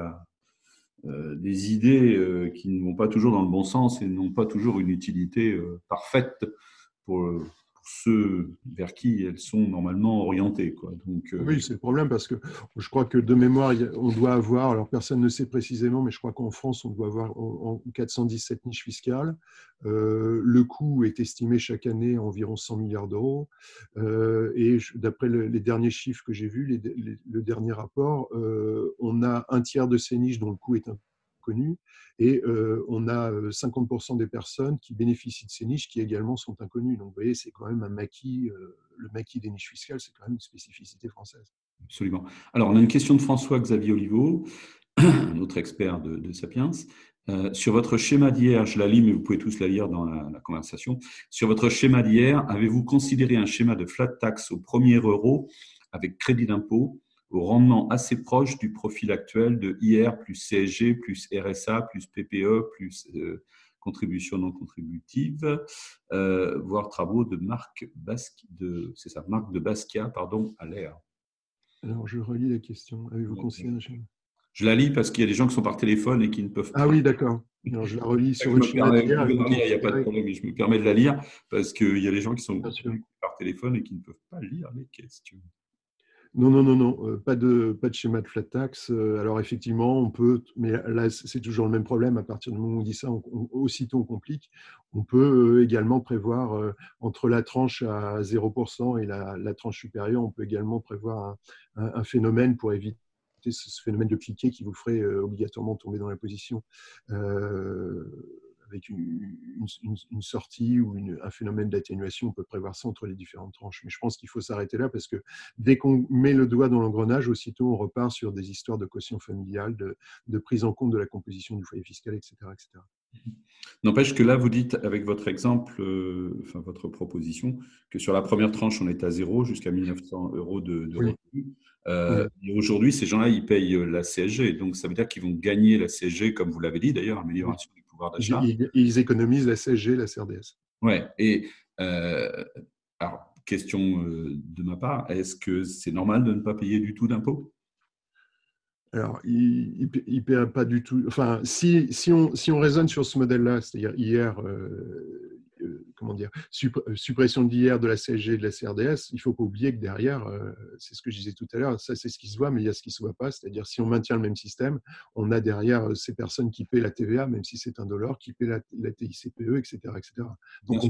des idées qui ne vont pas toujours dans le bon sens et n'ont pas toujours une utilité parfaite pour, ceux vers qui elles sont normalement orientées. Euh, Oui, c'est le problème parce que je crois que de mémoire, on doit avoir, alors personne ne sait précisément, mais je crois qu'en France, on doit avoir en 417 niches fiscales. Euh, le coût est estimé chaque année à environ 100 milliards d'euros. Euh, et d'après les derniers chiffres que j'ai vus, le dernier rapport, on a un tiers de ces niches dont le coût est un connu. Et euh, on a 50% euh, des personnes qui bénéficient de ces niches qui également sont inconnues. Donc, vous voyez, c'est quand même un maquis. Euh, le maquis des niches fiscales, c'est quand même une spécificité française. Absolument. Alors, on a une question de François-Xavier Oliveau, un autre expert de, Sapiens. sur votre schéma d'hier, je la lis, mais vous pouvez tous la lire dans la conversation. Sur votre schéma d'hier, avez-vous considéré un schéma de flat tax au premier euro avec crédit d'impôt au rendement assez proche du profil actuel de IR plus CSG plus RSA plus PPE plus euh, contribution non contributive, euh, voire travaux de Marc Basque, de, c'est ça, Marc de Basquiat, pardon, à l'air. Alors, je relis la question. Avez-vous considéré Je la lis parce qu'il y a des gens qui sont par téléphone et qui ne peuvent pas. Ah oui, d'accord. Alors, je la relis sur le schéma Il n'y a pas de problème, je me permets de la lire parce qu'il y a des gens qui sont par téléphone et qui ne peuvent pas lire les questions. Non, non, non, non, euh, pas de, pas de schéma de flat tax. Euh, alors effectivement, on peut, mais là, c'est toujours le même problème. À partir du moment où on dit ça, aussitôt on complique. On peut euh, également prévoir entre la tranche à 0% et la, tranche supérieure, on peut également prévoir un, phénomène pour éviter ce phénomène de cliquet qui vous ferait obligatoirement tomber dans la position avec une, sortie ou un phénomène d'atténuation, on peut prévoir ça entre les différentes tranches. Mais je pense qu'il faut s'arrêter là parce que dès qu'on met le doigt dans l'engrenage, aussitôt on repart sur des histoires de quotient familial, de, prise en compte de la composition du foyer fiscal, etc. etc. N'empêche que là, vous dites avec votre exemple, euh, enfin votre proposition, que sur la première tranche, on est à zéro jusqu'à 1900 euros de, de euh, Et aujourd'hui, ces gens-là, ils payent la CSG. Donc, ça veut dire qu'ils vont gagner la CSG, comme vous l'avez dit d'ailleurs, amélioration ils, économisent la CSG, la CRDS. Ouais. Et euh, alors, question euh, de ma part, est-ce que c'est normal de ne pas payer du tout d'impôts? Alors, il ne paie pas du tout. Enfin, si, si, on, si on raisonne sur ce modèle-là, c'est-à-dire hier, euh, comment dire, euh, suppression d'hier de la CSG et de la CRDS, il ne faut pas oublier que derrière, euh, c'est ce que je disais tout à l'heure, ça c'est ce qui se voit, mais il y a ce qui ne se voit pas. C'est-à-dire, si on maintient le même système, on a derrière ces personnes qui paient la TVA, même si c'est un dollar, qui paient la, TICPE, etc. etc. Donc,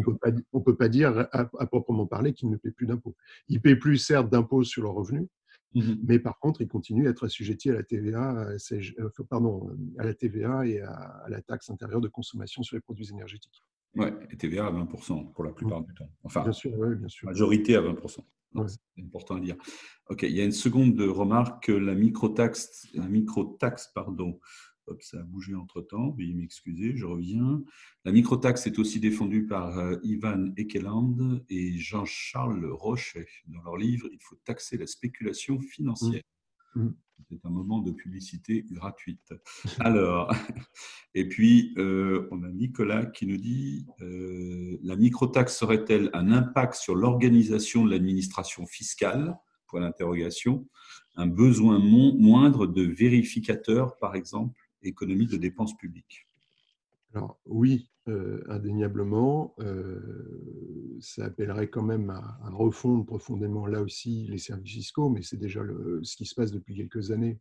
on ne peut pas dire, à, proprement parler, qu'ils ne paient plus d'impôts. Ils ne paient plus, certes, d'impôts sur leurs revenus, mmh Mais par contre, ils continuent à être assujettis à la TVA, à, pardon, à la TVA et à, la taxe intérieure de consommation sur les produits énergétiques. Oui, et TVA à 20% pour la plupart du temps. Enfin, bien sûr, bien sûr. majorité à 20%. C'est important à dire. OK, il y a une seconde remarque. La microtaxe, la microtaxe pardon, Hop, ça a bougé entre-temps, veuillez m'excuser, je reviens. La microtaxe est aussi défendue par euh, Ivan Ekeland et Jean-Charles Rochet. Dans leur livre, il faut taxer la spéculation financière. Mmh. Mmh. C'est un moment de publicité gratuite. Alors, et puis, euh, on a Nicolas qui nous dit euh, La microtaxe serait-elle un impact sur l'organisation de l'administration fiscale? Point d'interrogation. Un besoin moindre de vérificateurs, par exemple, économie de dépenses publiques Alors, oui, euh, indéniablement. ça appellerait quand même à, refondre profondément là aussi les services fiscaux, mais c'est déjà ce qui se passe depuis quelques années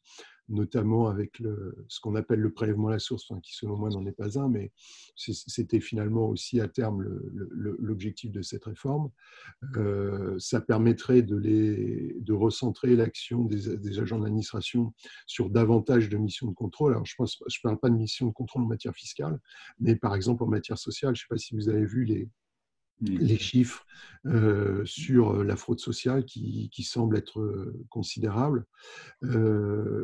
notamment avec ce qu'on appelle le prélèvement à la source, qui selon moi n'en est pas un, mais c'était finalement aussi à terme l'objectif de cette réforme. Euh, ça permettrait de, recentrer l'action des, agents d'administration sur davantage de missions de contrôle. Alors je ne parle pas de missions de contrôle en matière fiscale, mais par exemple en matière sociale. Je ne sais pas si vous avez vu les, les chiffres euh, sur la fraude sociale qui, qui semblent être euh, considérables.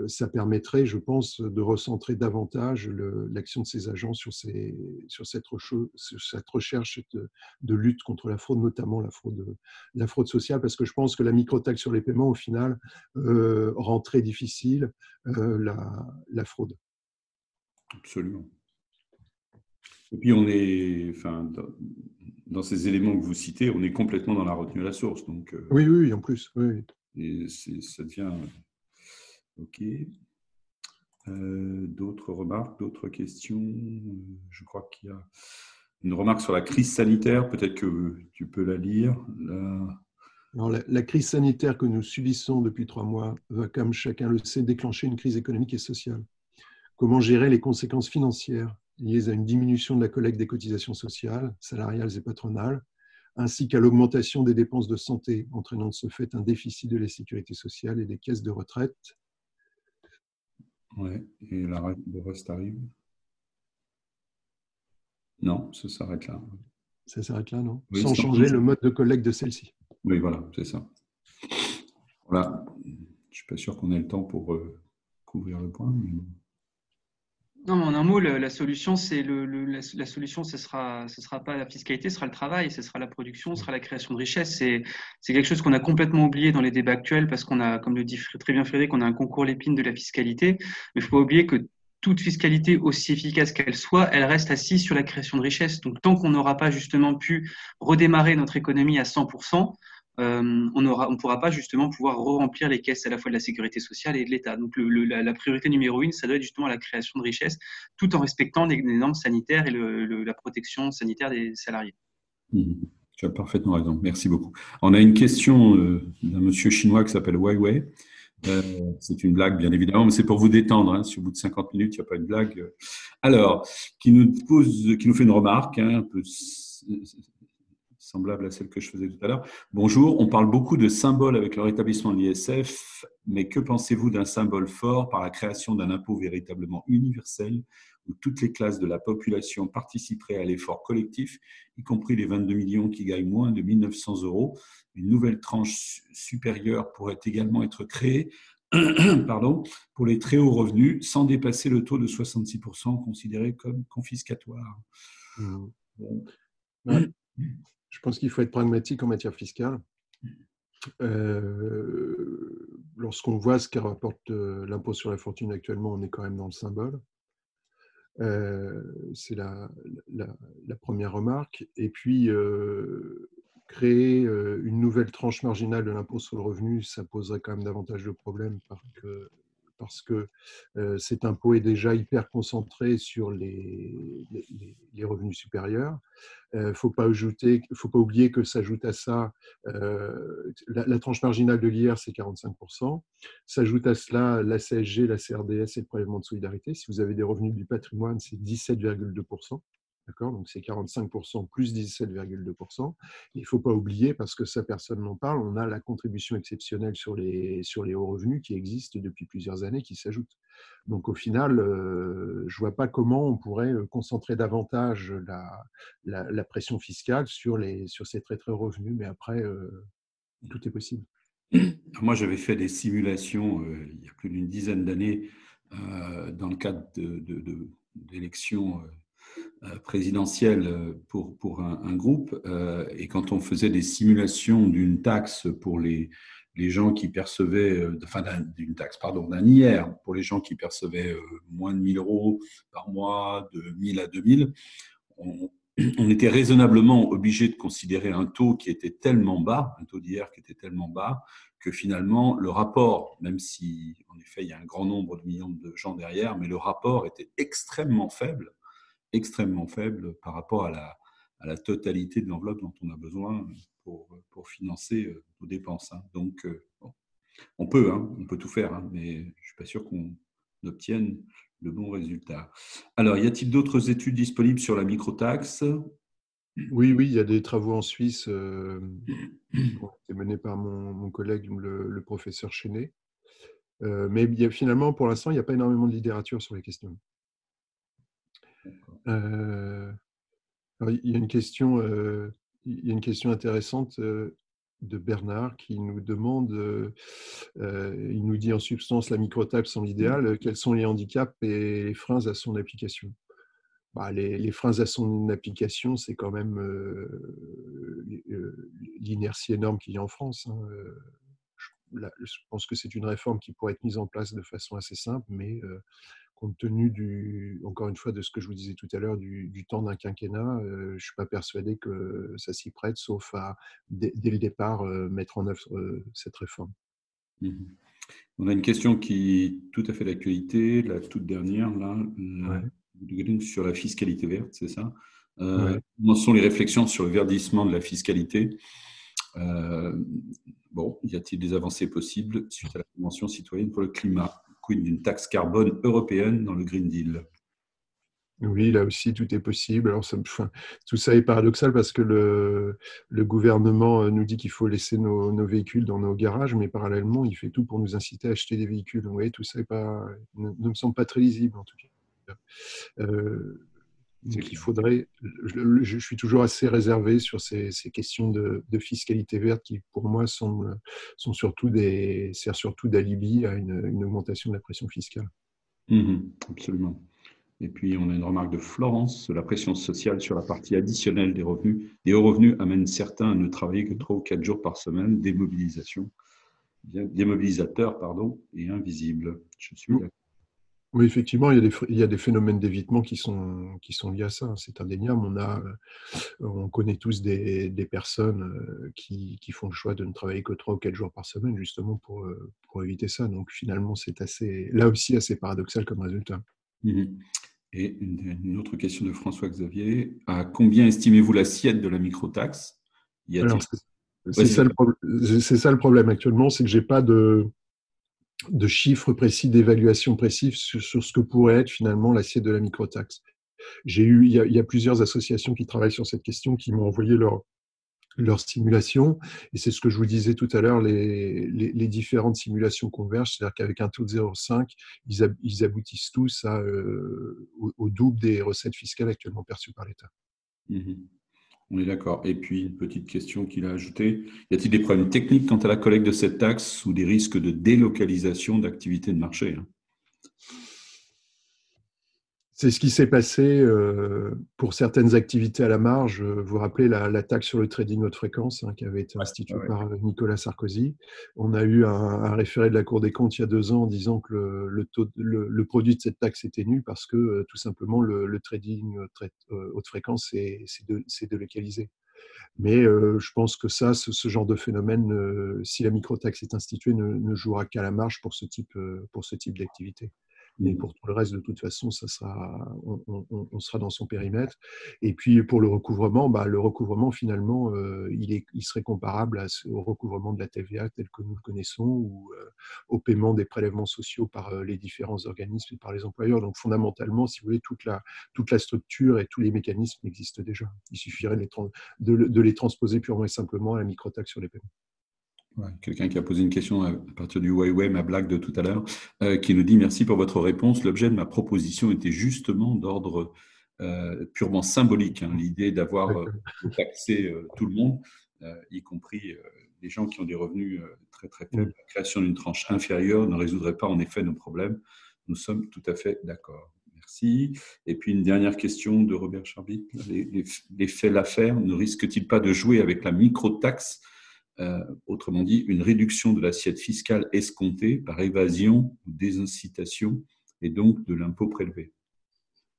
ça permettrait, je pense, de recentrer davantage l'action de ces agents sur, ces, sur, cette, cette, recherche de, de, lutte contre la fraude, notamment la fraude, la fraude sociale, parce que je pense que la microtaxe sur les paiements, au final, rend très difficile la, la fraude. Absolument. Et puis on est, enfin, dans, ces éléments que vous citez, on est complètement dans la retenue à la source. Donc, euh, oui, oui, en plus. Oui. Et ça devient. OK. Euh, d'autres remarques, d'autres questions? Je crois qu'il y a une remarque sur la crise sanitaire. Peut-être que tu peux la lire. La... la, crise sanitaire que nous subissons depuis trois mois va, comme chacun le sait, déclencher une crise économique et sociale. Comment gérer les conséquences financières? Liées à une diminution de la collecte des cotisations sociales, salariales et patronales, ainsi qu'à l'augmentation des dépenses de santé, entraînant de ce fait un déficit de la sécurité sociale et des caisses de retraite. Oui, et le reste arrive? Non, ça s'arrête là. Ça s'arrête là, non? Sans changer le mode de collecte de celle-ci. Oui, voilà, c'est ça. Voilà. Je ne suis pas sûr qu'on ait le temps pour euh, couvrir le point. Mais... Non, mais en un mot, la, solution, ce sera, sera pas la fiscalité, ce sera le travail, ce sera la production, ce sera la création de richesse. C'est, c'est quelque chose qu'on a complètement oublié dans les débats actuels parce qu'on a, comme le dit très bien Frédéric, on a un concours l'épine de la fiscalité. Mais il faut pas oublier que toute fiscalité, aussi efficace qu'elle soit, elle reste assise sur la création de richesse. Donc, tant qu'on n'aura pas justement pu redémarrer notre économie à 100%, euh, on ne pourra pas justement pouvoir remplir les caisses à la fois de la sécurité sociale et de l'État. Donc la, priorité numéro une, ça doit être justement la création de richesses, tout en respectant les, normes sanitaires et la protection sanitaire des salariés. Mmh. Tu as parfaitement raison. Merci beaucoup. On a une question euh, d'un monsieur chinois qui s'appelle Wei Euh, c'est une blague, bien évidemment, mais c'est pour vous détendre. Hein. Si au bout de 50 minutes, il n'y a pas une blague. Alors, qui nous, pose, qui nous fait une remarque hein, un peu semblable à celle que je faisais tout à l'heure. Bonjour, on parle beaucoup de symboles avec le rétablissement de l'ISF, mais que pensez-vous d'un symbole fort par la création d'un impôt véritablement universel où toutes les classes de la population participeraient à l'effort collectif, y compris les 22 millions qui gagnent moins de 1900 euros? Une nouvelle tranche supérieure pourrait également être créée pardon, pour les très hauts revenus, sans dépasser le taux de 66% considéré comme confiscatoire. Mmh. Je pense qu'il faut être pragmatique en matière fiscale. Euh, lorsqu'on voit ce que rapporte euh, l'impôt sur la fortune actuellement, on est quand même dans le symbole. Euh, c'est la, première remarque. Et puis, créer une nouvelle tranche marginale de l'impôt sur le revenu, ça poserait quand même davantage de problèmes parce que, parce que cet impôt est déjà hyper concentré sur les, revenus supérieurs. Il ne faut, pas oublier que s'ajoute à ça, la, tranche marginale de l'IR, c'est 45%. S'ajoute à cela la CSG, la CRDS et le prélèvement de solidarité. Si vous avez des revenus du patrimoine, c'est 17,2%. D'accord? Donc c'est 45% plus 17,2%. Il ne faut pas oublier, parce que ça personne n'en parle, on a la contribution exceptionnelle sur les, sur les hauts revenus qui existe depuis plusieurs années qui s'ajoute. Donc au final, euh, je ne vois pas comment on pourrait euh, concentrer davantage la, la, pression fiscale sur, les, sur ces très très revenus, mais après, euh, tout est possible. Moi, j'avais fait des simulations il y a plus d'une dizaine d'années dans le cadre d'élections. De, euh, présidentielle euh, pour, pour un, groupe, euh, et quand on faisait des simulations d'une taxe pour les, les gens qui percevaient, enfin d'une taxe, pardon, d'un IR pour les gens qui percevaient moins de 1000 euros par mois, de 1000 à 2000, on, on était raisonnablement obligé de considérer un taux qui était tellement bas, un taux d'IR qui était tellement bas, que finalement le rapport, même si en effet il y a un grand nombre de millions de gens derrière, mais le rapport était extrêmement faible extrêmement faible par rapport à la, à la totalité de l'enveloppe dont on a besoin pour, pour financer euh, nos dépenses. Hein. Donc, euh, on peut, hein, on peut tout faire, hein, mais je ne suis pas sûr qu'on obtienne le bon résultat. Alors, y a-t-il d'autres études disponibles sur la microtaxe? Oui, oui, il y a des travaux en Suisse euh, menés par mon, mon collègue, le, professeur Chenet. Mais il y a, finalement, pour l'instant, il n'y a pas énormément de littérature sur les questions. Euh, il y a une question, euh, il y a une question intéressante euh, de Bernard qui nous demande, il nous dit en substance la microtape sont l'idéal, quels sont les handicaps et les freins à son application? Bah, les, freins à son application, c'est quand même l'inertie énorme qu'il y a en France. Hein, je, pense que c'est une réforme qui pourrait être mise en place de façon assez simple, mais compte tenu du, encore une fois, de ce que je vous disais tout à l'heure, du, temps d'un quinquennat, euh, je ne suis pas persuadé que ça s'y prête, sauf à, dès, le départ, mettre en œuvre cette réforme. Mmh On a une question qui est tout à fait d'actualité, la toute dernière, là, sur la fiscalité verte, c'est ça? Euh, sont les réflexions sur le verdissement de la fiscalité? Bon, y a-t-il des avancées possibles suite à la Convention citoyenne pour le climat d'une taxe carbone européenne dans le Green Deal? Oui, là aussi, tout est possible. Alors, tout ça est paradoxal parce que le, gouvernement euh, nous dit qu'il faut laisser nos, véhicules dans nos garages, mais parallèlement, il fait tout pour nous inciter à acheter des véhicules. Vous voyez, tout ça ne, me semble pas très lisible, en tout cas. Euh, c'est qu'il faudrait. Je, suis toujours assez réservé sur ces, questions de, fiscalité verte qui, pour moi, sont, sont surtout des, servent surtout d'alibi à une, augmentation de la pression fiscale. Mmh absolument. Et puis, on a une remarque de Florence la pression sociale sur la partie additionnelle des revenus. Des hauts revenus amènent certains à ne travailler que trois ou quatre jours par semaine, démobilisation, démobilisateur pardon, et invisible. Je suis d'accord. Oui, effectivement, il y a des, il y a des phénomènes d'évitement qui sont, qui sont liés à ça. C'est indéniable. On, a, euh, on connaît tous des, des personnes euh, qui, qui, font le choix de ne travailler que trois ou quatre jours par semaine, justement pour, euh, pour éviter ça. Donc finalement, c'est assez, là aussi assez paradoxal comme résultat. Mmh Et une, autre question de François Xavier. À combien estimez-vous l'assiette de la microtaxe? C'est ça, le problème actuellement, c'est que j'ai pas de, de chiffres précis, d'évaluation précise sur, ce que pourrait être finalement l'assiette de la microtaxe. J'ai eu, il y, a, plusieurs associations qui travaillent sur cette question qui m'ont envoyé leur, leur simulation. Et c'est ce que je vous disais tout à l'heure, les, les, différentes simulations convergent, c'est-à-dire qu'avec un taux de 0,5, ils, ils, aboutissent tous à, euh, au, au, double des recettes fiscales actuellement perçues par l'État. Mmh on est d'accord. Et puis, une petite question qu'il a ajoutée. Y a-t-il des problèmes techniques quant à la collecte de cette taxe ou des risques de délocalisation d'activités de marché hein? C'est ce qui s'est passé euh, pour certaines activités à la marge. Vous vous rappelez la, la taxe sur le trading haute fréquence hein, qui avait été instituée par euh, Nicolas Sarkozy. On a eu un, un, référé de la Cour des comptes il y a deux ans en disant que le, le, taux, le, le produit de cette taxe était nul parce que euh, tout simplement le, trading haute fréquence c'est de, localiser. Mais euh, je pense que ça, ce, ce genre de phénomène, euh, si la microtaxe est instituée, ne, ne jouera qu'à la marge pour ce type, pour ce type d'activité. Mais pour tout le reste, de toute façon, ça sera, on, on, on, sera dans son périmètre. Et puis pour le recouvrement, bah, le recouvrement finalement, euh, il, est, il serait comparable à, au recouvrement de la TVA tel que nous le connaissons ou euh, au paiement des prélèvements sociaux par euh, les différents organismes et par les employeurs. Donc fondamentalement, si vous voulez, toute la, toute la structure et tous les mécanismes existent déjà. Il suffirait de les, de, de les transposer purement et simplement à la microtaxe sur les paiements. Ouais, Quelqu'un qui a posé une question à partir du Huawei, ma blague de tout à l'heure, euh, qui nous dit merci pour votre réponse. L'objet de ma proposition était justement d'ordre euh, purement symbolique. Hein, L'idée d'avoir euh, taxé tout le monde, y compris les gens qui ont des revenus très très faibles. La création d'une tranche inférieure ne résoudrait pas en effet nos problèmes. Nous sommes tout à fait d'accord. Merci. Et puis une dernière question de Robert Charbit. Faits l'affaire ne risquent-ils pas de jouer avec la micro-taxe autrement dit, une réduction de l'assiette fiscale escomptée par évasion ou désincitation et donc de l'impôt prélevé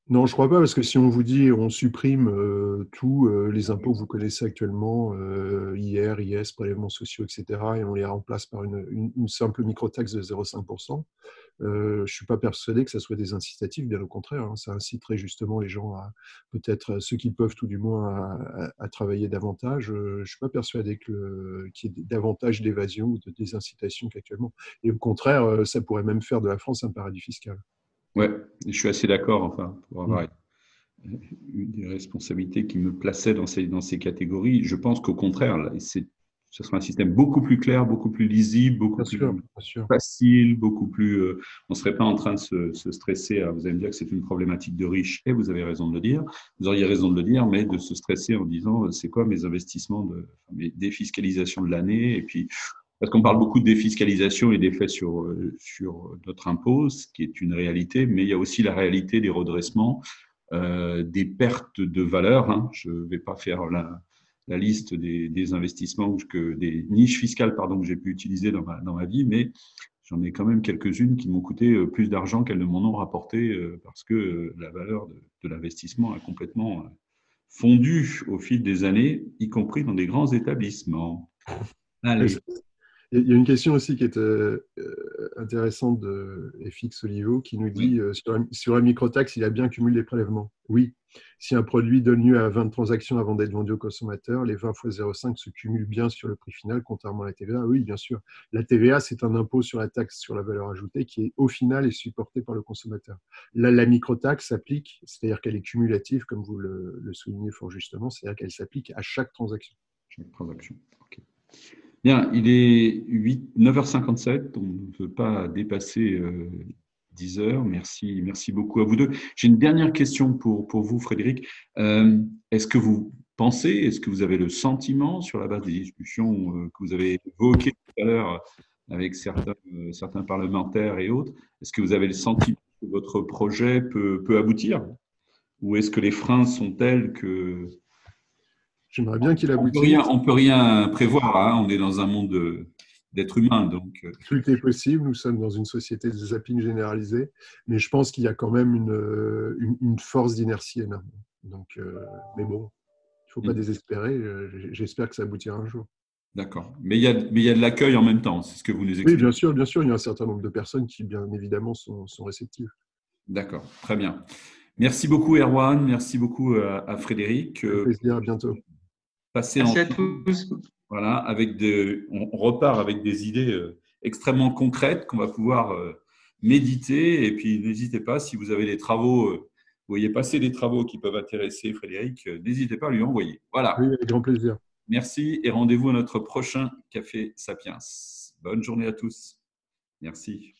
non, je crois pas, parce que si on vous dit on supprime euh, tous euh, les impôts que vous connaissez actuellement, euh, IR, IS, prélèvements sociaux, etc., et on les remplace par une, une, une simple microtaxe de 0,5%, euh, je ne suis pas persuadé que ça soit des incitatifs, bien au contraire, hein, ça inciterait justement les gens à, peut-être ceux qui peuvent tout du moins, à travailler davantage. je ne suis pas persuadé qu'il y ait davantage d'évasion ou de désincitation qu'actuellement. Et au contraire, ça pourrait même faire de la France un paradis fiscal. Ouais, je suis assez d'accord, enfin, pour avoir mmh. eu des responsabilités qui me plaçaient dans ces, dans ces catégories. Je pense qu'au contraire, c'est, ce sera un système beaucoup plus clair, beaucoup plus lisible, beaucoup bien plus sûr, facile, beaucoup plus. Euh, on ne serait pas en train de se, se stresser. À, vous allez me dire que c'est une problématique de riches, et vous avez raison de le dire. Vous auriez raison de le dire, mais de se stresser en disant c'est quoi mes investissements, de, mes défiscalisations de l'année, et puis parce qu'on parle beaucoup de défiscalisation et d'effets sur, euh, sur notre impôt, ce qui est une réalité, mais il y a aussi la réalité des redressements, euh, des pertes de valeur. Hein. Je ne vais pas faire la, la liste des, des, investissements ou que des niches fiscales pardon, que j'ai pu utiliser dans ma, dans ma vie, mais j'en ai quand même quelques-unes qui m'ont coûté euh, plus d'argent qu'elles ne m'en ont rapporté parce que la valeur de, de l'investissement a complètement fondu au fil des années, y compris dans des grands établissements. Allez. Il y a une question aussi qui est euh, intéressante de FX Olivo qui nous dit euh, sur, un, sur un microtaxe, il a bien cumulé les prélèvements. Oui, si un produit donne lieu à 20 transactions avant d'être vendu au consommateur, les 20 fois 0,5 se cumulent bien sur le prix final, contrairement à la TVA. Oui, bien sûr. La TVA, c'est un impôt sur la taxe sur la valeur ajoutée qui est au final est supporté par le consommateur. Là, la microtaxe s'applique, c'est-à-dire qu'elle est cumulative, comme vous le, le soulignez fort justement, c'est-à-dire qu'elle s'applique à chaque transaction. Chaque transaction. OK. Bien, il est 8, 9h57, on ne peut pas dépasser euh, 10 heures. Merci, merci beaucoup à vous deux. J'ai une dernière question pour, pour vous, Frédéric. Euh, est-ce que vous pensez, est-ce que vous avez le sentiment, sur la base des discussions euh, que vous avez évoquées tout à l'heure avec certains, euh, certains parlementaires et autres, est-ce que vous avez le sentiment que votre projet peut, peut aboutir? Ou est-ce que les freins sont tels que J'aimerais bien qu'il aboutisse. On ne peut rien prévoir. Hein. On est dans un monde d'êtres humains. Donc... Euh. Tout est possible. Nous sommes dans une société de zapping généralisé. Mais je pense qu'il y a quand même une, euh, une, une force d'inertie énorme. Donc, euh, mais bon, il ne faut pas mmh. désespérer. J'espère que ça aboutira un jour. D'accord. Mais il y a, mais il y a de l'accueil en même temps. C'est ce que vous nous expliquez. Oui, bien sûr, bien sûr. Il y a un certain nombre de personnes qui, bien évidemment, sont, sont réceptives. D'accord. Très bien. Merci beaucoup, Erwan. Merci beaucoup à, à Frédéric. Un plaisir. À bientôt. Passer Merci à tous. Voilà, avec de, on repart avec des idées euh, extrêmement concrètes qu'on va pouvoir euh, méditer. Et puis, n'hésitez pas, si vous avez des travaux, euh, vous voyez passer des travaux qui peuvent intéresser Frédéric, n'hésitez pas à lui envoyer. Voilà. Oui, avec grand plaisir. Merci et rendez-vous à notre prochain Café Sapiens. Bonne journée à tous. Merci.